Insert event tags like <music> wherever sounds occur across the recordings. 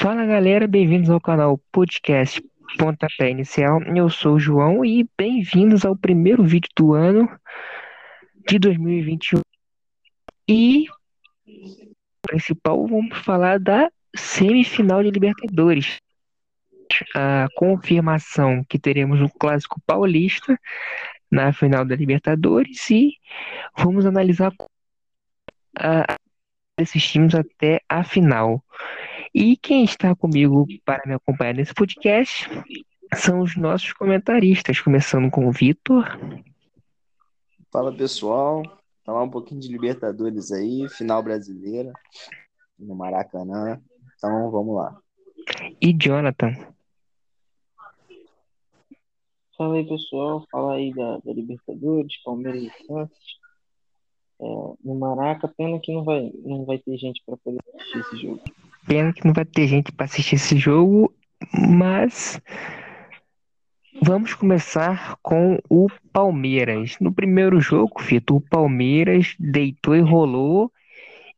Fala galera, bem-vindos ao canal Podcast Pontapé Inicial. Eu sou o João e bem-vindos ao primeiro vídeo do ano de 2021. E principal, vamos falar da semifinal de Libertadores. A confirmação que teremos um clássico paulista na final da Libertadores e vamos analisar a, esses times até a final. E quem está comigo para me acompanhar nesse podcast são os nossos comentaristas, começando com o Vitor. Fala pessoal, falar um pouquinho de Libertadores aí, final brasileira no Maracanã. Então vamos lá. E Jonathan. Fala aí pessoal, fala aí da, da Libertadores, Palmeiras e Santos. É, no Maraca, pena que não vai, não vai ter gente para poder assistir esse jogo. Pena que não vai ter gente para assistir esse jogo, mas vamos começar com o Palmeiras. No primeiro jogo, Fito, o Palmeiras deitou e rolou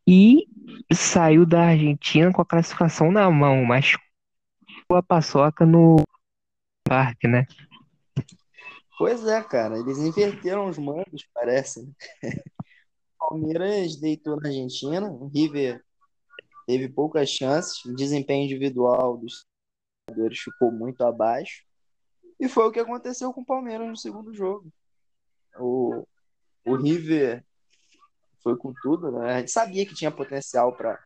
e saiu da Argentina com a classificação na mão, mas a paçoca no parque, né? Pois é, cara, eles inverteram os mandos, parece. Né? <laughs> Palmeiras deitou na Argentina, o River teve poucas chances, o desempenho individual dos jogadores ficou muito abaixo. E foi o que aconteceu com o Palmeiras no segundo jogo. O, o River foi com tudo, né? A gente sabia que tinha potencial para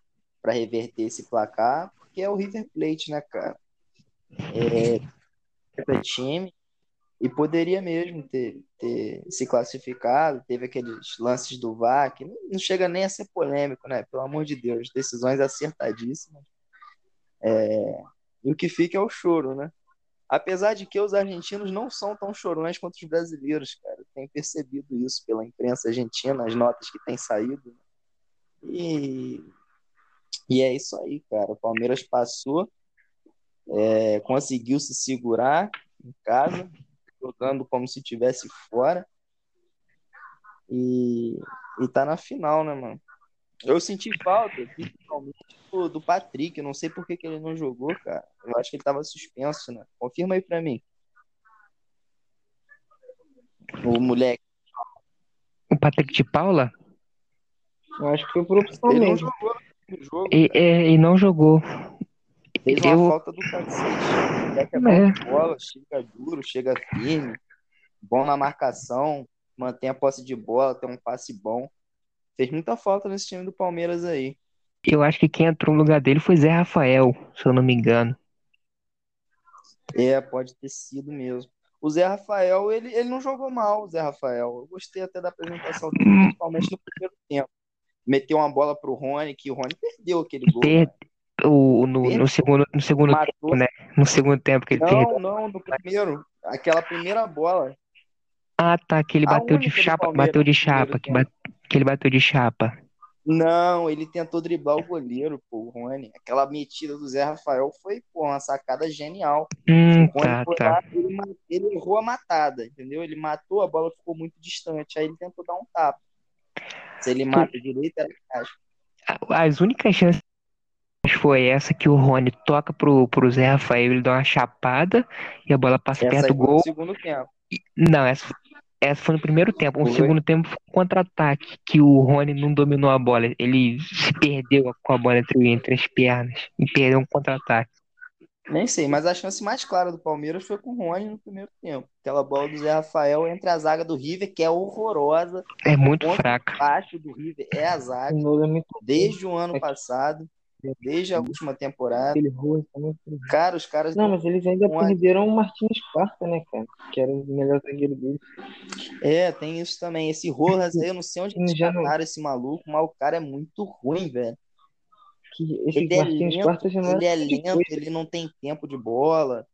reverter esse placar, porque é o River Plate, né, cara? É, é time, e poderia mesmo ter, ter se classificado, teve aqueles lances do VAR, que não chega nem a ser polêmico, né? Pelo amor de Deus, decisões acertadíssimas. É, e o que fica é o choro, né? Apesar de que os argentinos não são tão chorões quanto os brasileiros, cara. Tem percebido isso pela imprensa argentina, as notas que têm saído. E, e é isso aí, cara. O Palmeiras passou, é, conseguiu se segurar em casa, jogando como se tivesse fora. E, e tá na final, né, mano? Eu senti falta, principalmente do, do Patrick. Eu não sei por que, que ele não jogou, cara. Eu acho que ele tava suspenso, né? Confirma aí pra mim. O moleque. O Patrick de Paula? Eu acho que foi por opção Ele não mesmo. jogou no jogo. E, é, e não jogou. Fez uma Eu- falta do cacete. O moleque é É. bola, chega duro, chega firme, bom na marcação, mantém a posse de bola, tem um passe bom. Fez muita falta nesse time do Palmeiras aí. Eu acho que quem entrou no lugar dele foi Zé Rafael, se eu não me engano. É, pode ter sido mesmo. O Zé Rafael, ele, ele não jogou mal, o Zé Rafael. Eu gostei até da apresentação dele, Hum. principalmente no primeiro tempo. Meteu uma bola pro Rony, que o Rony perdeu aquele gol. Per- né? O, no, no segundo, no segundo Matou. tempo, né? No segundo tempo que ele perdeu. Não, não, no primeiro. Aquela primeira bola. Ah, tá, que ele bateu de chapa, bateu de chapa, que, tempo. ba- que ele bateu de chapa. Não, ele tentou driblar o goleiro, pô, o Rony. Aquela metida do Zé Rafael foi, pô, uma sacada genial. Hum, O Rony tá, foi tá. lá, ele, ele errou a matada, entendeu? Ele matou, a bola ficou muito distante. Aí ele tentou dar um tapa. Se ele mata direito, era caixa. As únicas chances foi essa que o Rony toca pro, pro Zé Rafael, ele dá uma chapada e a bola passa Essa perto do foi gol. no segundo tempo. Não, essa, essa foi no primeiro tempo. O segundo tempo foi um contra-ataque, que o Rony não dominou a bola. Ele se perdeu com a bola entre, entre as pernas e perdeu um contra-ataque. Nem sei, mas a chance mais clara do Palmeiras foi com o Rony no primeiro tempo. Aquela bola do Zé Rafael entre a zaga do River, que é horrorosa. É muito fraca. baixo do River é a zaga. É Desde o ano passado, desde a última temporada. também. Cara, os caras. Não, mas eles ainda perderam o Martins Quarta, né, cara? Que era o melhor zagueiro deles. É, tem isso também. Esse Rojas aí, eu não sei onde eles Já não- cataram esse maluco, mas o cara é muito ruim, velho. Que esse Ele é Martins lento, Quarta já não ele é lento, ele não tem tempo de bola.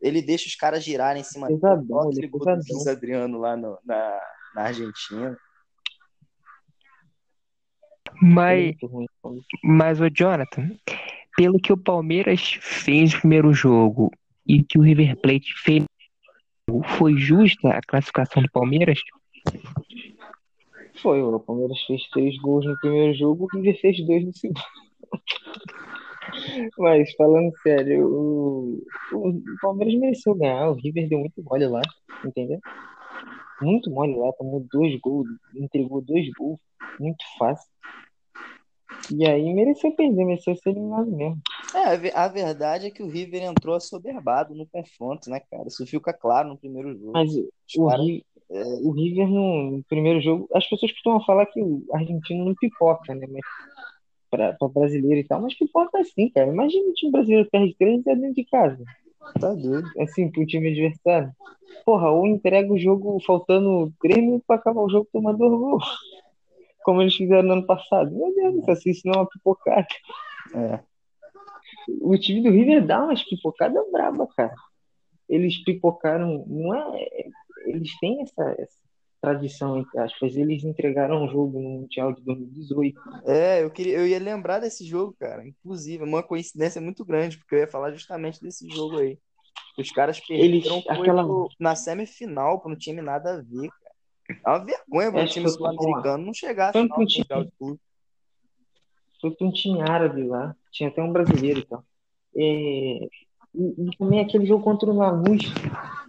Ele deixa os caras girarem em cima dele. Ele aquele é. Luiz Adriano lá no- na, na Argentina. Mas, mas, o Jonathan, pelo que o Palmeiras fez no primeiro jogo e que o River Plate fez, foi justa a classificação do Palmeiras? Foi, o Palmeiras fez três gols no primeiro jogo, o River fez dois no segundo. <laughs> Mas falando sério, o, o Palmeiras mereceu ganhar, o River deu muito mole lá, entendeu? Muito mole lá, tomou dois gols, entregou dois gols, muito fácil. E aí mereceu perder, mereceu ser eliminado mesmo. É, a ve- a verdade é que o River entrou assoberbado no confronto, né, cara? Isso fica claro no primeiro jogo. Mas o, caras- Ri- é, o River no, no primeiro jogo, as pessoas costumam falar que o argentino não pipoca, né? Mas pra, pra brasileiro e tal, mas pipoca assim, cara. Imagina o time brasileiro perde três e é dentro de casa. Tá doido. assim, pro time adversário. Porra, ou entrega o jogo faltando três minutos pra acabar o jogo tomar dois gols. Como eles fizeram no ano passado. Meu Deus céu, se isso não é uma pipocada. É. O time do River dá umas pipocadas braba, cara. Eles pipocaram, não é. Eles têm essa, essa tradição, entre aspas. Eles entregaram um jogo no Mundial de 2018. É, eu queria, eu ia lembrar desse jogo, cara. Inclusive, uma coincidência muito grande, porque eu ia falar justamente desse jogo aí. Os caras Eles- perderam foi aquela- na semifinal para um time nada a ver, cara. É uma vergonha para um Acho time tô sul-americano não chegar à Foi do time-. Foi um time árabe lá. Tinha até um brasileiro e tal. É, e, também aquele jogo contra o Lanús,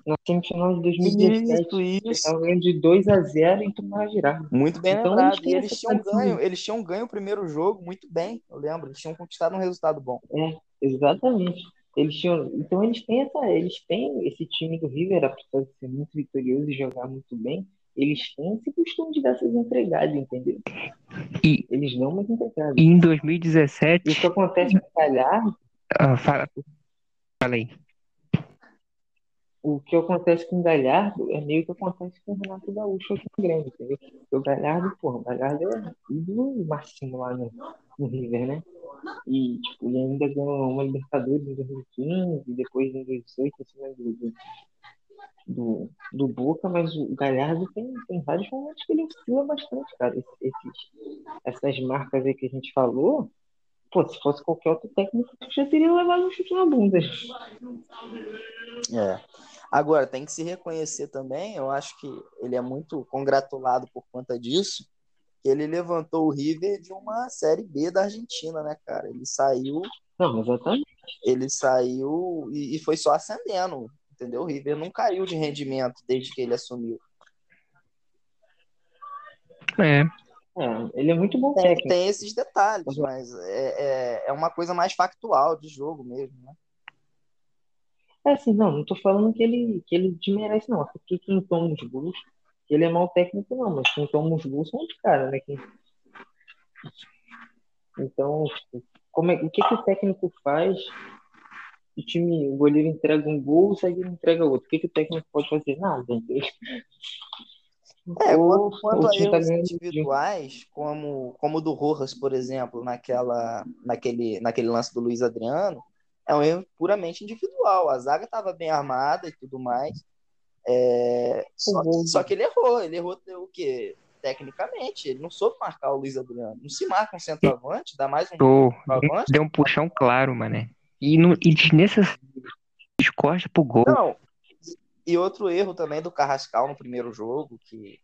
na semifinal de 2017. Isso, isso. estavam ganhando de 2 a 0 e tomaram a virada. Muito bem Então, lembrado. E eles tinham ganho, eles tinham ganho o primeiro jogo muito bem, eu lembro. Eles tinham conquistado um resultado bom. É, exatamente. Eles tinham, então eles têm essa, eles têm esse time do River, apesar de ser muito vitorioso e jogar muito bem, eles têm esse costume de dar essas entregadas, entendeu? E, Eles dão umas entregadas. e em E o 2017. que acontece com o Galhardo, ah, fala, fala aí. o que acontece com o Galhardo é meio que acontece com o Renato Gaúcho aqui no Grêmio, entendeu? Porque o Galhardo, porra, o Galhardo é ídolo máximo lá no, no River, né? E, tipo, ele ainda ganhou uma Libertadores em 2015, depois em 2018, em cima do, do, Boca, mas o Galhardo tem, tem vários momentos que ele oscila bastante, cara. Esse- Esses, essas marcas aí que a gente falou, pô, se fosse qualquer outro técnico, já teria levado um chute na bunda. É. Agora, tem que se reconhecer também, eu acho que ele é muito congratulado por conta disso, que ele levantou o River de uma Série B da Argentina, né, cara? Ele saiu, Não, exatamente. ele saiu e, e foi só ascendendo, entendeu? O River não caiu de rendimento desde que ele assumiu. É, É, ele é muito bom Tem, técnico. tem esses detalhes, mas é, é, é uma coisa mais factual de jogo mesmo, né? É assim, não, não tô falando que ele, que ele desmerece, não. Porque quem toma os gols, ele é mau técnico, não, mas quem toma os gols são os caras, né? Quem... Então, tipo, como é, o que que o técnico faz? O time, o goleiro entrega um gol, o zagueiro entrega outro. O que que o técnico pode fazer? Nada? É, Ou- quanto, quanto a time tá erros um. individuais, como, como o do Rojas, por exemplo, naquela, naquele, naquele lance do Luiz Adriano, é um erro puramente individual. A zaga estava bem armada e tudo mais. É, só, que, só que ele errou. Ele errou o quê? Tecnicamente, ele não soube marcar o Luiz Adriano. Não se marca um centroavante, dá mais um tô, centroavante. deu um puxão claro, mané. E, no, e desnecessário. Descosta pro gol. Não. E outro erro também do Carrascal no primeiro jogo, que,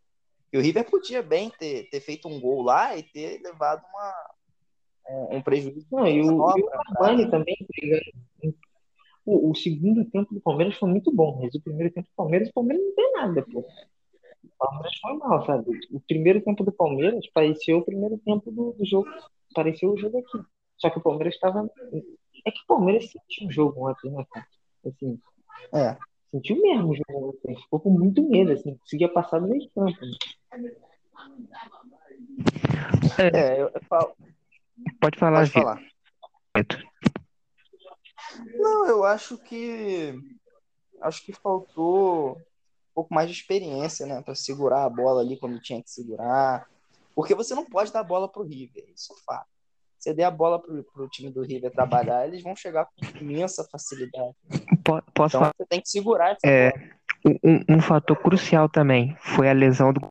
que o River podia bem ter, ter feito um gol lá e ter levado uma, um, um prejuízo. Não, e o, e o pra Cavani também, entregando. O, o segundo tempo do Palmeiras foi muito bom, mas o primeiro tempo do Palmeiras, o Palmeiras não tem nada, pô. O Palmeiras foi mal, sabe? O primeiro tempo do Palmeiras pareceu o primeiro tempo do, do jogo. Pareceu o jogo aqui. Só que o Palmeiras estava. É que o Palmeiras sentiu o jogo ontem, né, cara? Assim, É. sentiu mesmo o jogo ontem. Ficou com muito medo, assim, conseguia passar do meio campo. né? É, eu, eu falo, Pode falar, pode falar. Não, eu acho que acho que faltou um pouco mais de experiência, né, para segurar a bola ali quando tinha que segurar. Porque você não pode dar a bola pro River, isso é fato. Você der a bola pro, pro time do River trabalhar, eles vão chegar com imensa facilidade. Po- Posso Então falar? você tem que segurar essa É. Um, um fator crucial também foi a lesão do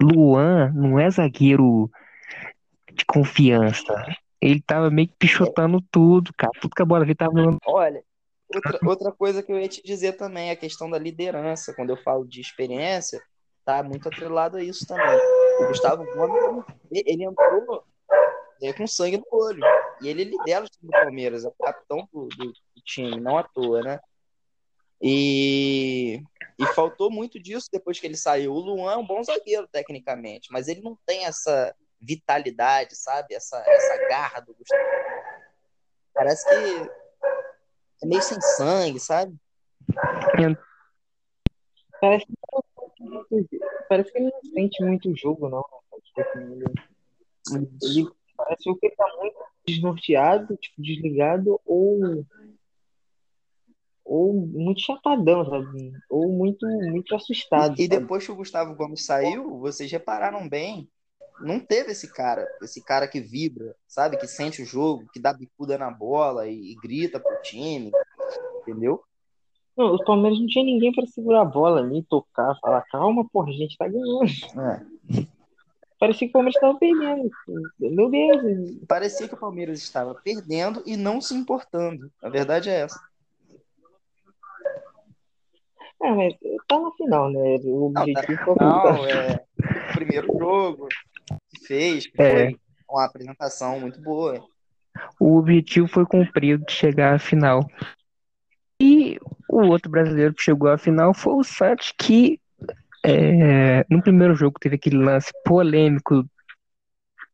Luan, não é zagueiro de confiança. Ele tava meio que pichotando tudo, cara. Tudo que a bola veio tava. Olha, outra, outra coisa que eu ia te dizer também é a questão da liderança. Quando eu falo de experiência, tá muito atrelado a isso também. O Gustavo Gomes, ele entrou é com sangue no olho. E ele lidera o time do Palmeiras, é o capitão do, do, time, não à toa, né? E, e faltou muito disso depois que ele saiu. O Luan é um bom zagueiro, tecnicamente, mas ele não tem essa vitalidade, sabe? Essa, essa garra do Gustavo. Parece que é meio sem sangue, sabe? Parece que, parece que ele não sente muito o jogo, não. Ele, ele parece que ele tá muito desnorteado, tipo, desligado, ou ou muito chapadão, sabe? Ou muito, muito assustado. E, e depois que o Gustavo Gomes saiu, vocês repararam bem, não teve esse cara, esse cara que vibra, sabe? Que sente o jogo, que dá bicuda na bola e, e grita pro time, entendeu? Não, os Palmeiras não tinha ninguém para segurar a bola ali, tocar, falar, calma, porra, a gente tá ganhando. É. Parecia que o Palmeiras estava perdendo. Meu Deus. Parecia que o Palmeiras estava perdendo e não se importando. A verdade é essa. É, mas tá na final, né? O objetivo não, tá final, é o primeiro jogo que fez, que é. foi uma apresentação muito boa. O objetivo foi cumprido de chegar à final. E o outro brasileiro que chegou à final foi o Santos, que é, no primeiro jogo teve aquele lance polêmico,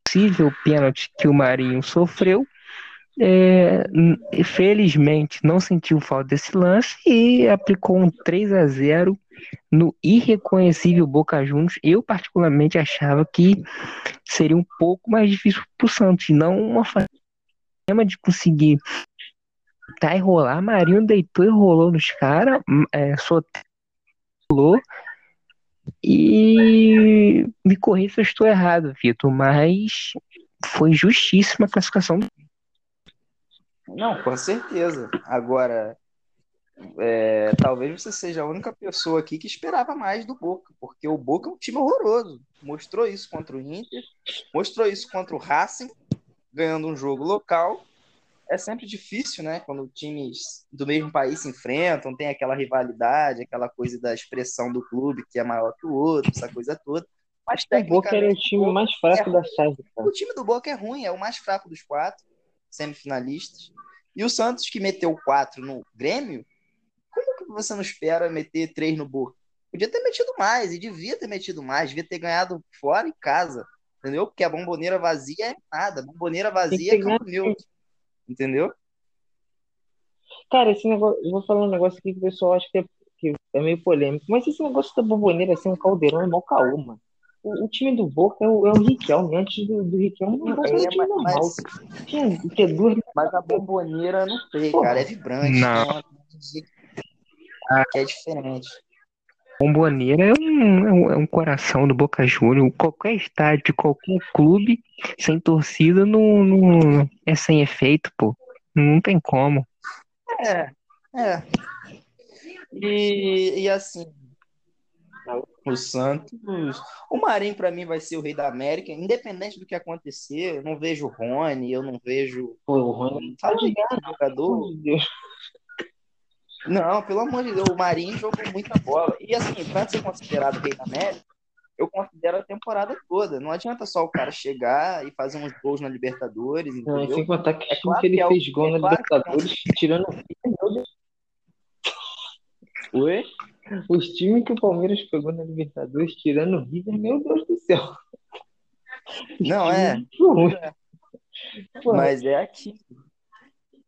possível pênalti que o Marinho sofreu. É, felizmente não sentiu falta desse lance e aplicou um 3 a 0 no irreconhecível Boca Juniors. Eu particularmente achava que seria um pouco mais difícil para o Santos, não uma forma de conseguir tá e rolar. Marinho deitou e rolou nos caras, é, rolou e me corri se eu estou errado, Vitor, mas foi justíssima a classificação. Não, com certeza. Agora, é, talvez você seja a única pessoa aqui que esperava mais do Boca, porque o Boca é um time horroroso. Mostrou isso contra o Inter, mostrou isso contra o Racing, ganhando um jogo local é sempre difícil, né? Quando times do mesmo país se enfrentam, tem aquela rivalidade, aquela coisa da expressão do clube que é maior que o outro, essa coisa toda. Mas o Boca era o time mais fraco é da chave. O time do Boca é ruim, é o mais fraco dos quatro semifinalistas. E o Santos, que meteu quatro no Grêmio, como que você não espera meter três no Boca? Podia ter metido mais, e devia ter metido mais, devia ter ganhado fora e casa, entendeu? Porque a bomboneira vazia é nada, a bomboneira vazia é campo neutro. Entendeu? Cara, esse negócio, eu vou falar um negócio aqui que o pessoal acha que é, que é meio polêmico, mas esse negócio da bomboneira assim, um caldeirão é mó caô, mano. O, o, time do Boca é o, é o Riquelme, antes do, do Riquelme não é, um time normal. Mas, Tinha, que é duas... mas a bomboneira não sei, cara, é vibrante. Não. Né? Que é diferente. Bomboneira é um, é um, é um coração do Boca Juniors. Qualquer estádio de qualquer clube sem torcida não, não é sem efeito, pô. Não tem como. É, é. E, e assim, o Santos. O Marinho, para mim, vai ser o rei da América, independente do que acontecer. Eu não vejo o Rony, eu não vejo. Pô, o Rony tá de jogador. Deus. Não, pelo amor de Deus, o Marinho jogou muita bola. E assim, para ser considerado rei da América, eu considero a temporada toda. Não adianta só o cara chegar e fazer uns gols na Libertadores. Entendeu? Não, sem contar que, é claro que ele é fez gol é na claro Libertadores que... tirando o Oi? Os times que o Palmeiras pegou na Libertadores, tirando o River, meu Deus do céu. Não, é. é. Mas é aqui.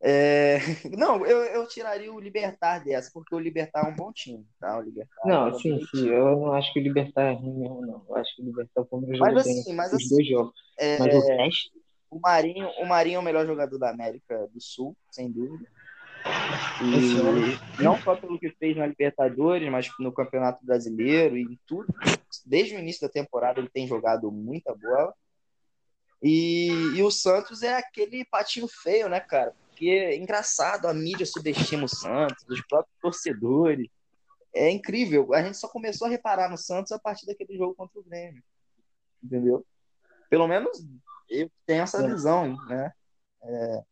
É... <laughs> Não, eu, eu tiraria o Libertar dessa, porque o Libertar é um bom time, tá? O Libertar não, é sim, sim. Eu não acho que o Libertar é ruim mesmo, não. Eu acho que o Libertar foi o melhor mas, assim, mas os assim, dois jogos. É... Mas o resto... O Marinho, o Marinho é o melhor jogador da América do Sul, sem dúvida. E não só pelo que fez na Libertadores, mas no Campeonato Brasileiro e em tudo. Desde o início da temporada ele tem jogado muita bola. E, e o Santos é aquele patinho feio, né, cara? Porque é engraçado, a mídia subestima o Santos, os próprios torcedores. É incrível. A gente só começou a reparar no Santos a partir daquele jogo contra o Grêmio. Entendeu? Pelo menos eu tenho essa é. visão, né? É...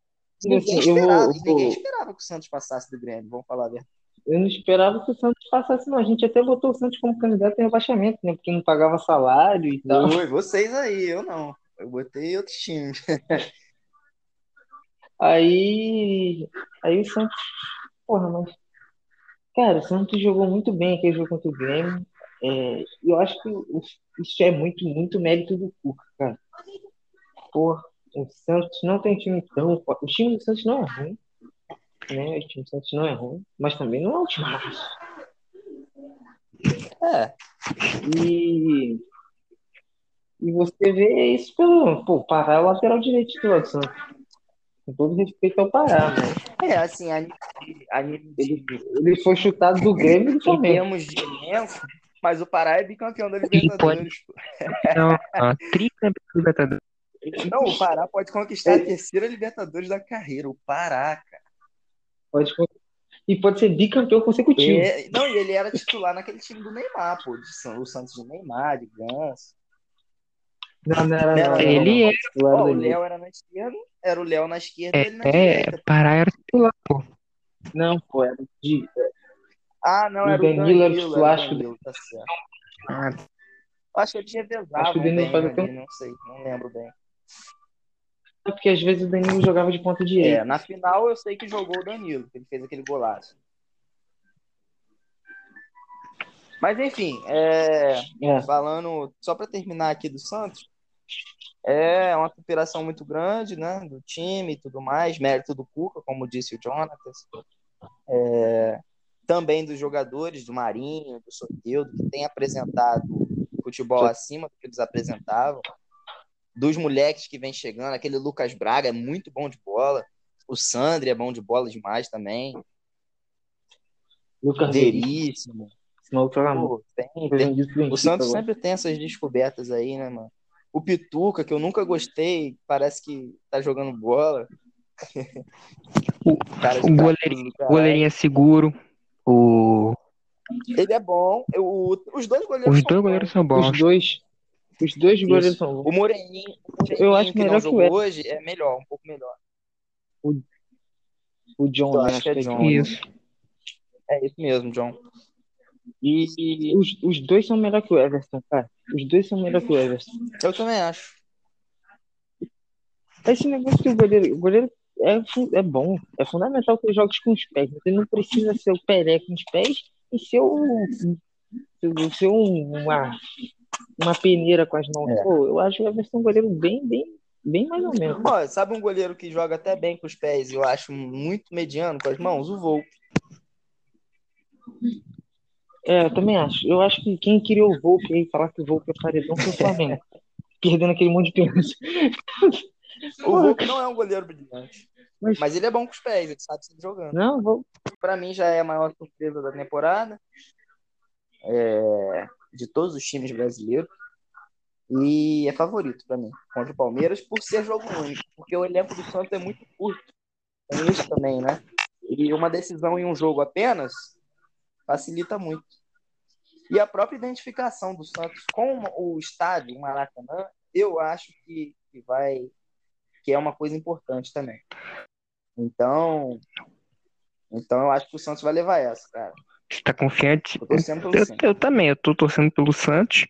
Ninguém, esperava, vou, ninguém esperava que o Santos passasse do Grêmio, vamos falar a verdade. Eu não esperava que o Santos passasse, não. A gente até botou o Santos como candidato em rebaixamento, né? Porque não pagava salário e tal. Oi, vocês aí, eu não. Eu botei outros times. <laughs> Aí, aí o Santos, porra, mas, cara, o Santos jogou muito bem aquele jogo contra o Grêmio. É, eu acho que isso é muito, muito mérito do Cuca, cara. Porra, o Santos não tem time tão forte. O time do Santos não é ruim, né? O time do Santos não é ruim, mas também não é um time É, E, e você vê isso pelo. Pô, é o lateral direito do Santos. Com todo respeito ao Pará, mas é assim, a a ele, ele foi chutado do Grêmio e do em Flamengo. termos de elenco, mas o Pará é bicampeão da pode- Libertadores. Não, não, tricampeão do Libertadores. Não, o Pará pode conquistar a terceira Libertadores da carreira. O Pará, cara. Pode, e pode ser bicampeão consecutivo. É, não, e ele era titular naquele time do Neymar, pô. De São- o Santos de Neymar, de Ganso. Não, não era, Não, não, não, ele não. é- Ó, o Léo era na esquerda, era o Léo na esquerda e ele na É, direita. Pará era titular, pô. Não, pô, era de. Ah, não, O era o Danilo Danilo. era o titular, era acho que- Danilo, tá certo. Ah, Acho que ele revezava Acho que o Danilo bem faz ali, até- não sei, não lembro bem. É porque às vezes o Danilo jogava de ponta É, direita. na final eu sei que jogou o Danilo, que ele fez aquele golaço. Mas enfim, é, É. falando, só para terminar aqui do Santos, é uma superação muito grande, né, do time e tudo mais, mérito do Cuca, como disse o Jonatas, É, também dos jogadores, do Marinho, do Soteldo, que tem apresentado futebol acima do que eles apresentavam, dos moleques que vem chegando, aquele Lucas Braga é muito bom de bola, o Sandri é bom de bola demais também, Lucas Veríssimo. Veríssimo, Senão joga muito. pô, tem, tem O Santos agora. sempre tem essas descobertas aí, né, mano? O Pituca, que eu nunca gostei, parece que tá jogando bola. O- <laughs> Cara, o goleirinho- do O caralho. goleirinho é seguro. O... Ele é bom. Eu- o- os dois goleiros Os são dois bons. goleiros são bons. Os dois. Os dois goleiros são bons. O Moreninho, o Moreninho Eu acho que não melhor que o jogou hoje é melhor, um pouco melhor. O John, Eu né? acho que é John. Isso. É isso mesmo, John. E Os, os dois são melhor que o Everton, cara. Os dois são melhor que o Everton. eu também acho. Esse negócio que o goleiro, o goleiro é, é bom, é fundamental que ele jogue com os pés. Você não precisa ser o Pelé com os pés e ser, um, ser um- uma, uma peneira com as mãos. É. Pô, eu acho o Everton um goleiro bem, bem, bem mais ou menos. Ó, sabe um goleiro que joga até bem com os pés e eu acho muito mediano com as mãos? O Volpe. É, eu também acho. Eu acho que quem criou o Volpe aí, falar que o Volpe é paredão foi o Flamengo. <laughs> Perdendo aquele monte de pênalti. O Volpe não é um goleiro brilhante. Mas- Mas ele é bom com os pés, ele sabe sair jogando. Não, vou. Pra mim já é a maior surpresa da temporada. É, de todos os times brasileiros. E é favorito pra mim, contra o Palmeiras, por ser jogo único. Porque o elenco do Santos é muito curto. Tem isso também, né? E uma decisão em um jogo apenas facilita muito. E a própria identificação do Santos com o estádio, o Maracanã, eu acho que, que vai que é uma coisa importante também. Então, então eu acho que o Santos vai levar essa, cara. Você tá confiante? Eu, Santos. eu também, eu tô torcendo pelo Santos,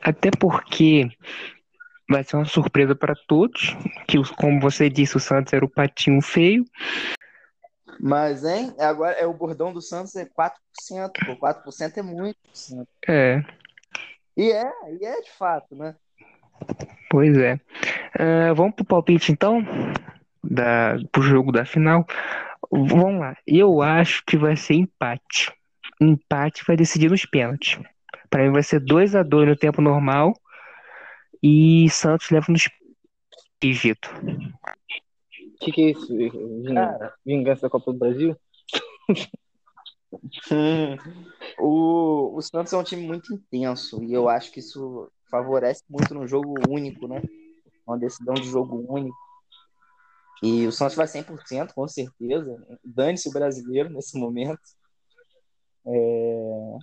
até porque vai ser uma surpresa para todos, que como você disse, o Santos era o patinho feio. Mas, hein, agora é o bordão do Santos é 4%, pô, 4% é muito. É, E é, e é de fato, né? pois é. Ah, vamos pro palpite então, da, pro jogo da final. Vamos lá, eu acho que vai ser empate. Empate vai decidir nos pênaltis. Para mim vai ser 2 a 2 no tempo normal e Santos leva nos e Vitor. O que, que é isso? Ving- Cara. Vingança da Copa do Brasil? <laughs> o, o Santos é um time muito intenso e eu acho que isso favorece muito no jogo único, né? Uma decisão de jogo único. E o Santos vai 100%, com certeza. Dane-se o brasileiro nesse momento. É,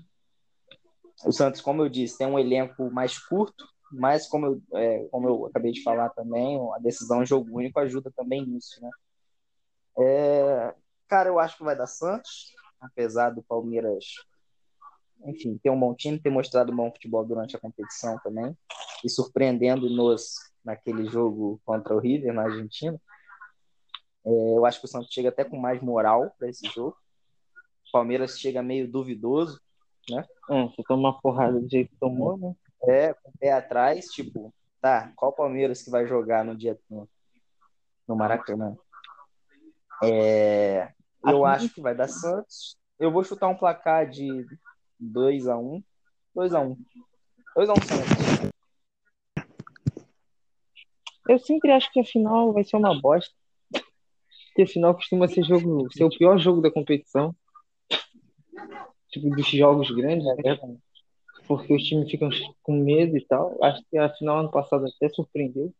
O Santos, como eu disse, tem um elenco mais curto, mas como eu, é, como eu acabei de falar também, a decisão em jogo único ajuda também nisso, né? É, Cara, eu acho que vai dar Santos, apesar do Palmeiras enfim, ter um bom time, ter mostrado bom futebol durante a competição também, e surpreendendo-nos naquele jogo contra o River, na Argentina. É, eu acho que o Santos chega até com mais moral para esse jogo. O Palmeiras chega meio duvidoso, né? É, você toma uma porrada do jeito que tomou, né? É, com o pé atrás, tipo, tá, qual Palmeiras que vai jogar no dia no, no Maracanã? É, eu acho que vai dar Santos. Eu vou chutar um placar de 2x1. 2x1. 2x1 Santos. Eu sempre acho que a final vai ser uma bosta. Porque a final costuma ser jogo, ser o pior jogo da competição. Tipo, dos jogos grandes, né? Porque os times ficam com medo e tal. Acho que a final ano passado até surpreendeu.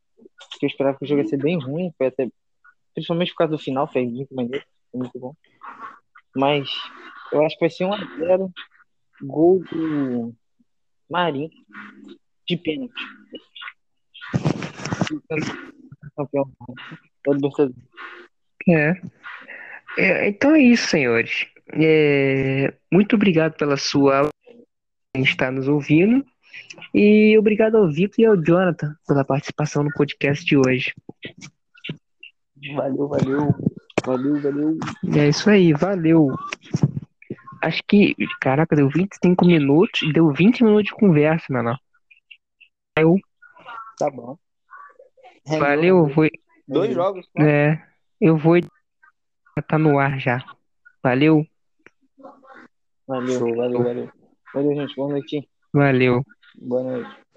Porque eu esperava que o jogo ia ser bem ruim. Foi até. Principalmente por causa do final, foi muito maneiro. Foi muito bom. Mas eu acho que vai ser 1x0. Gol do Marinho. De pênalti. Libertadores. É. É, então é isso, senhores. É, muito obrigado pela sua está nos ouvindo. E obrigado ao Vitor e ao Jonathan pela participação no podcast de hoje. Valeu, valeu. Valeu, valeu. É isso aí, valeu. Acho que, caraca, deu 25 minutos deu 20 minutos de conversa, mano. Eu, Tá bom. valeu, foi, Dois jogos. né? é, eu vou, tá no ar já. Valeu, Valeu. Valeu, valeu. Valeu, gente. Boa noite. valeu. Boa noite.